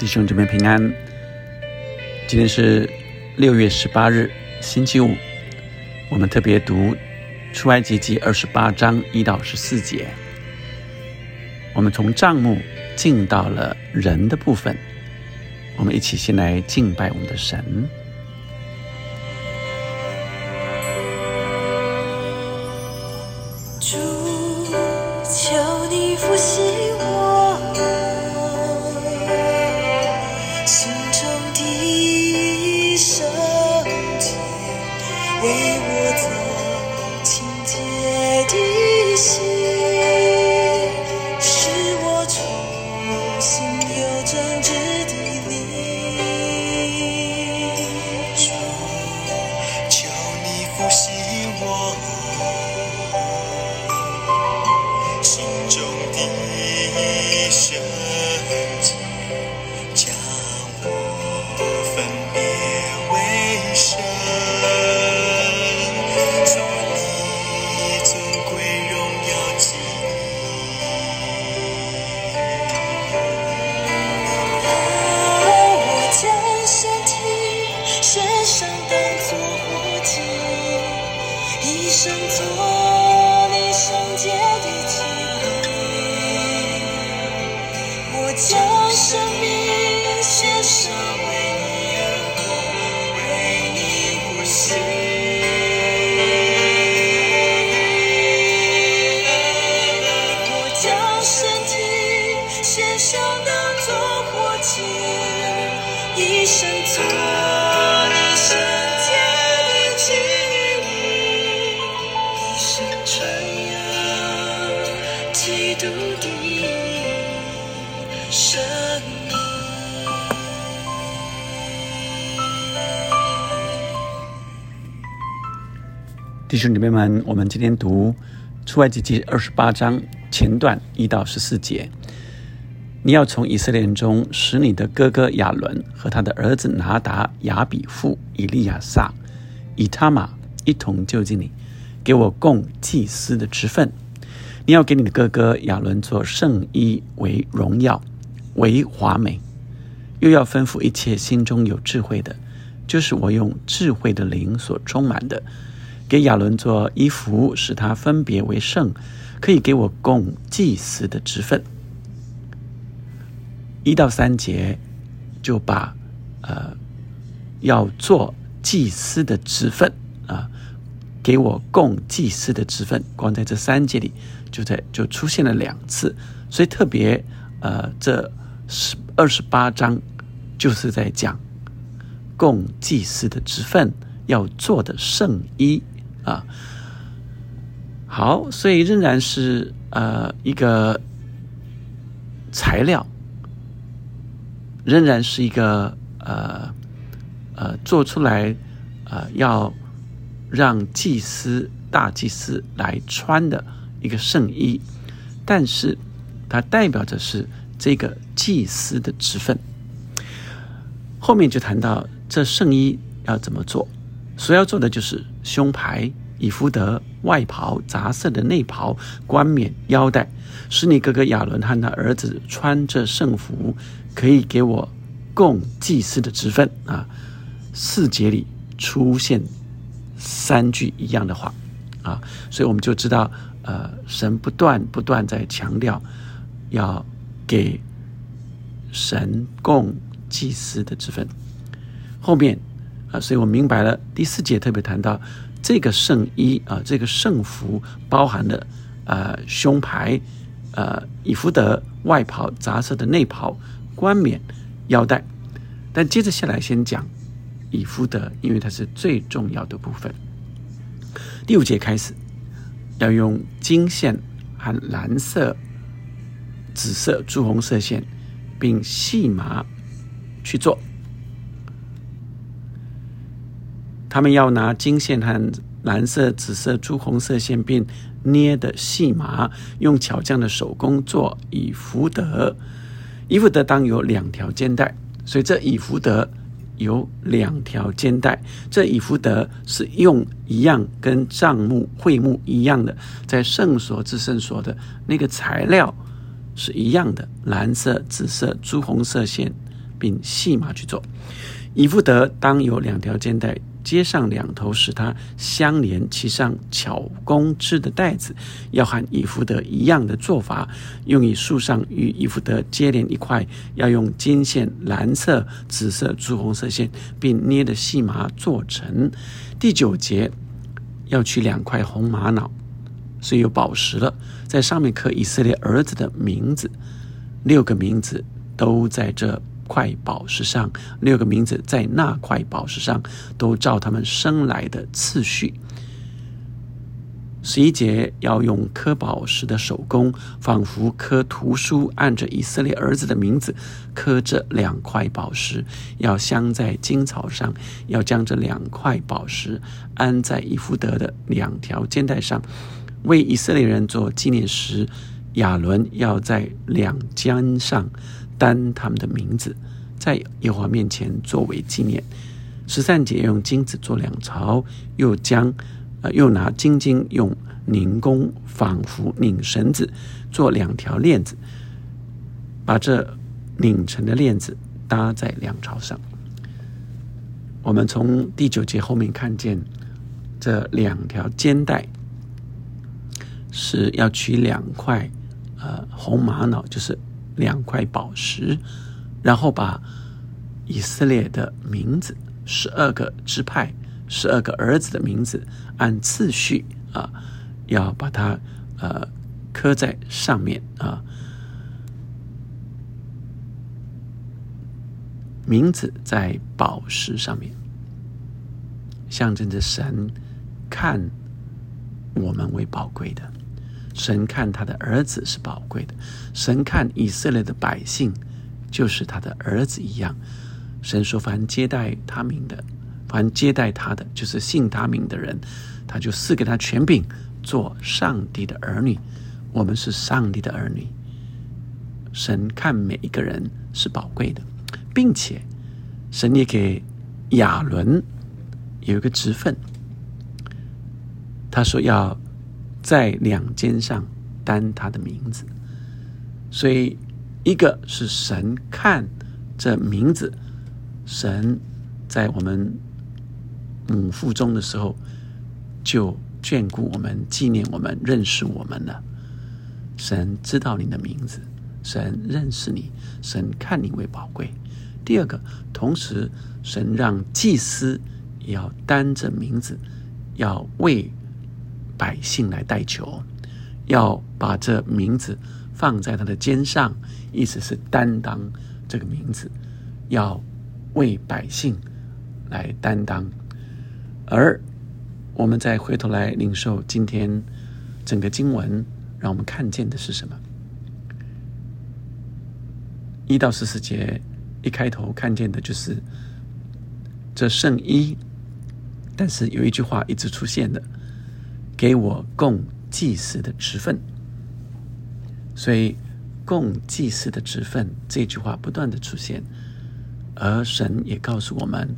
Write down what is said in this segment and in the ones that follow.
弟兄姊妹平安。今天是六月十八日，星期五。我们特别读出埃及记二十八章一到十四节。我们从账目进到了人的部分。我们一起先来敬拜我们的神。主，求你复兴弟兄姊妹们，我们今天读出埃及记二十八章前段一到十四节。你要从以色列人中使你的哥哥亚伦和他的儿子拿达、亚比父、以利亚撒、以他玛一同就近你，给我供祭司的职分。你要给你的哥哥亚伦做圣衣为荣耀，为华美，又要吩咐一切心中有智慧的，就是我用智慧的灵所充满的，给亚伦做衣服，使他分别为圣，可以给我供祭司的职分。一到三节就把呃要做祭司的职分啊，给我供祭司的职分，光在这三节里就在就出现了两次，所以特别呃这十二十八章就是在讲供祭司的职分要做的圣衣啊。好，所以仍然是呃一个材料。仍然是一个呃呃做出来呃要让祭司大祭司来穿的一个圣衣，但是它代表着是这个祭司的职分。后面就谈到这圣衣要怎么做，所要做的就是胸牌、以夫德、外袍、杂色的内袍、冠冕、腰带，使你哥哥亚伦和他儿子穿着圣服。可以给我供祭司的职分啊！四节里出现三句一样的话啊，所以我们就知道，呃，神不断不断在强调要给神供祭司的职分。后面啊，所以我明白了第四节特别谈到这个圣衣啊，这个圣服包含了呃胸牌、呃以弗德外袍、杂色的内袍。冠冕、腰带，但接着下来先讲以夫德，因为它是最重要的部分。第五节开始要用金线和蓝色、紫色、朱红色线，并细麻去做。他们要拿金线和蓝色、紫色、朱红色线，并捏的细麻，用巧匠的手工做以福德。以福德当有两条肩带，所以这以福德有两条肩带。这以福德是用一样跟帐幕会幕一样的，在圣所至圣所的那个材料是一样的，蓝色、紫色、朱红色线并细麻去做。以弗德当有两条肩带，接上两头，使它相连，其上巧工织的带子，要和以弗得一样的做法，用以树上与以弗得接连一块，要用金线、蓝色、紫色、朱红色线，并捏的细麻做成。第九节要取两块红玛瑙，是有宝石了，在上面刻以色列儿子的名字，六个名字都在这。块宝石上六个名字，在那块宝石上都照他们生来的次序。十一节要用刻宝石的手工，仿佛刻图书，按着以色列儿子的名字刻这两块宝石，要镶在金草上，要将这两块宝石安在以弗德的两条肩带上，为以色列人做纪念石。亚伦要在两肩上。单他们的名字，在耶和华面前作为纪念。十三节用金子做两槽，又将呃又拿金金用拧弓仿佛拧绳子做两条链子，把这拧成的链子搭在两槽上。我们从第九节后面看见这两条肩带是要取两块呃红玛瑙，就是。两块宝石，然后把以色列的名字，十二个支派，十二个儿子的名字，按次序啊，要把它呃刻在上面啊，名字在宝石上面，象征着神看我们为宝贵的。神看他的儿子是宝贵的，神看以色列的百姓就是他的儿子一样。神说：“凡接待他名的，凡接待他的，就是信他名的人，他就赐给他权柄，做上帝的儿女。我们是上帝的儿女。神看每一个人是宝贵的，并且神也给亚伦有一个职分，他说要。”在两肩上担他的名字，所以一个是神看这名字，神在我们母腹中的时候就眷顾我们、纪念我们、认识我们了。神知道你的名字，神认识你，神看你为宝贵。第二个，同时神让祭司也要担着名字，要为。百姓来代求，要把这名字放在他的肩上，意思是担当这个名字，要为百姓来担当。而我们再回头来领受今天整个经文，让我们看见的是什么？一到十四节一开头看见的就是这圣衣，但是有一句话一直出现的。给我供祭司的职分，所以供祭司的职分这句话不断的出现，而神也告诉我们，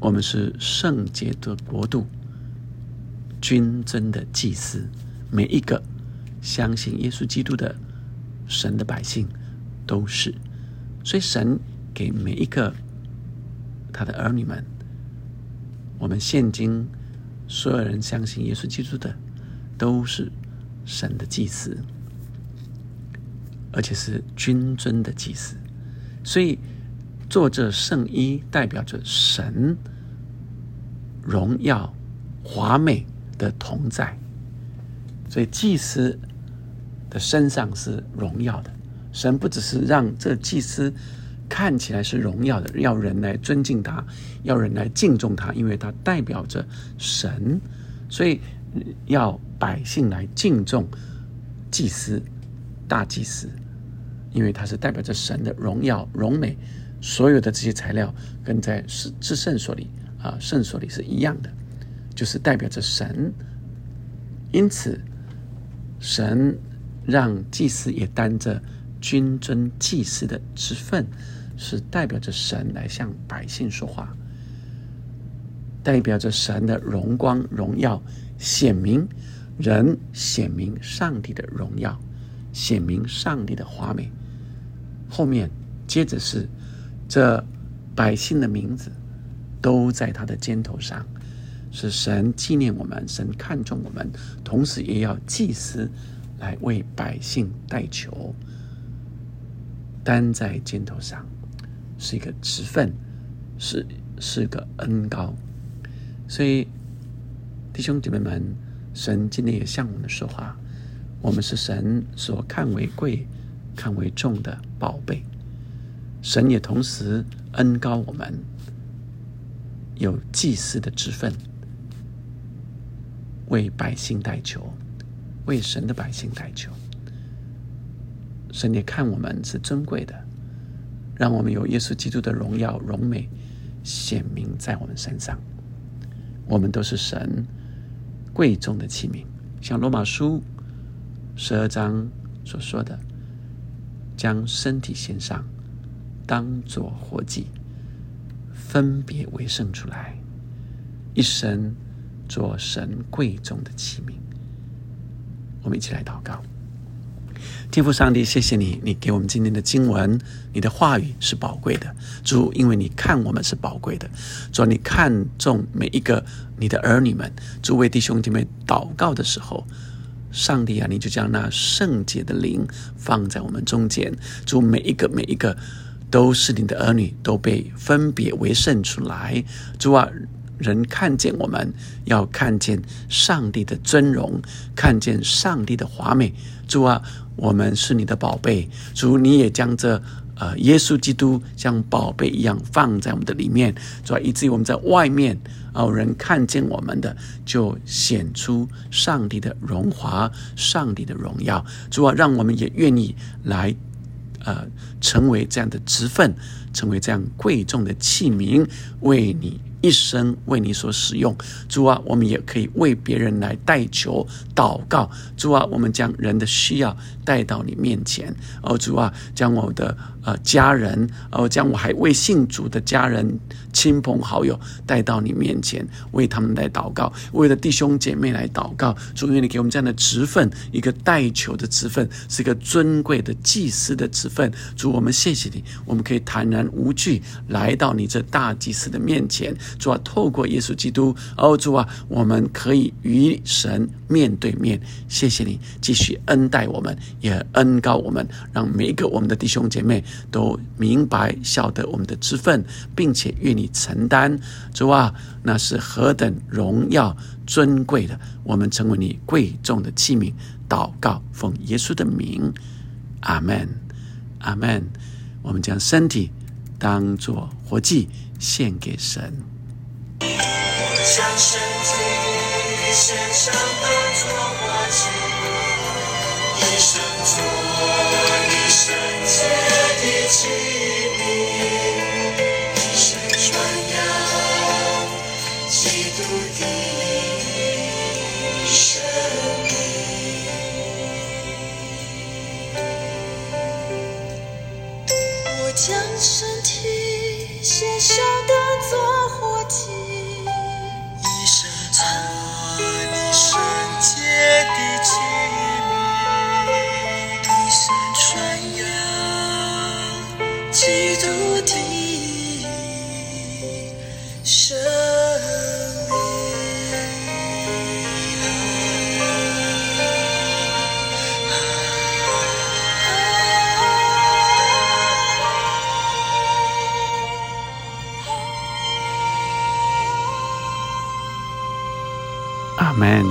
我们是圣洁的国度，君尊的祭司，每一个相信耶稣基督的神的百姓都是，所以神给每一个他的儿女们，我们现今。所有人相信耶稣基督的，都是神的祭司，而且是君尊的祭司。所以，做这圣衣代表着神荣耀、华美的同在。所以，祭司的身上是荣耀的。神不只是让这祭司。看起来是荣耀的，要人来尊敬他，要人来敬重他，因为他代表着神，所以要百姓来敬重祭司、大祭司，因为他是代表着神的荣耀、荣美。所有的这些材料跟在至至圣所里啊，圣所里是一样的，就是代表着神。因此，神让祭司也担着君尊祭司的职分。是代表着神来向百姓说话，代表着神的荣光荣耀显明，人显明上帝的荣耀，显明上帝的华美。后面接着是这百姓的名字都在他的肩头上，是神纪念我们，神看重我们，同时也要祭司来为百姓代求，担在肩头上是一个职分，是是个恩高，所以弟兄姐妹们，神今天也向我们说话，我们是神所看为贵、看为重的宝贝。神也同时恩高我们，有祭司的职分，为百姓代求，为神的百姓代求。神也看我们是尊贵的，让我们有耶稣基督的荣耀荣美显明在我们身上。我们都是神贵重的器皿，像罗马书十二章所说的，将身体献上。当作活祭，分别为圣出来，一生做神贵重的器皿。我们一起来祷告，天父上帝，谢谢你，你给我们今天的经文，你的话语是宝贵的。主，因为你看我们是宝贵的，主，你看重每一个你的儿女们。诸位弟兄姐妹祷告的时候，上帝啊，你就将那圣洁的灵放在我们中间。主，每一个每一个。都是你的儿女，都被分别为圣出来。主啊，人看见我们，要看见上帝的尊荣，看见上帝的华美。主啊，我们是你的宝贝。主，你也将这呃耶稣基督像宝贝一样放在我们的里面。主啊，以至于我们在外面啊，人看见我们的，就显出上帝的荣华，上帝的荣耀。主啊，让我们也愿意来。呃，成为这样的职分，成为这样贵重的器皿，为你。一生为你所使用，主啊，我们也可以为别人来代求祷告。主啊，我们将人的需要带到你面前。哦，主啊，将我的呃家人，哦，将我还未信主的家人、亲朋好友带到你面前，为他们来祷告，为了弟兄姐妹来祷告。主，愿你给我们这样的职分，一个代求的职分，是一个尊贵的祭司的职分。主，我们谢谢你，我们可以坦然无惧来到你这大祭司的面前。主啊，透过耶稣基督，哦，主啊，我们可以与神面对面。谢谢你继续恩待我们，也恩告我们，让每一个我们的弟兄姐妹都明白晓得我们的职分，并且愿你承担。主啊，那是何等荣耀尊贵的，我们成为你贵重的器皿。祷告，奉耶稣的名，阿门，阿门。我们将身体当作活祭献给神。一生做你圣洁的妻阿门，阿门。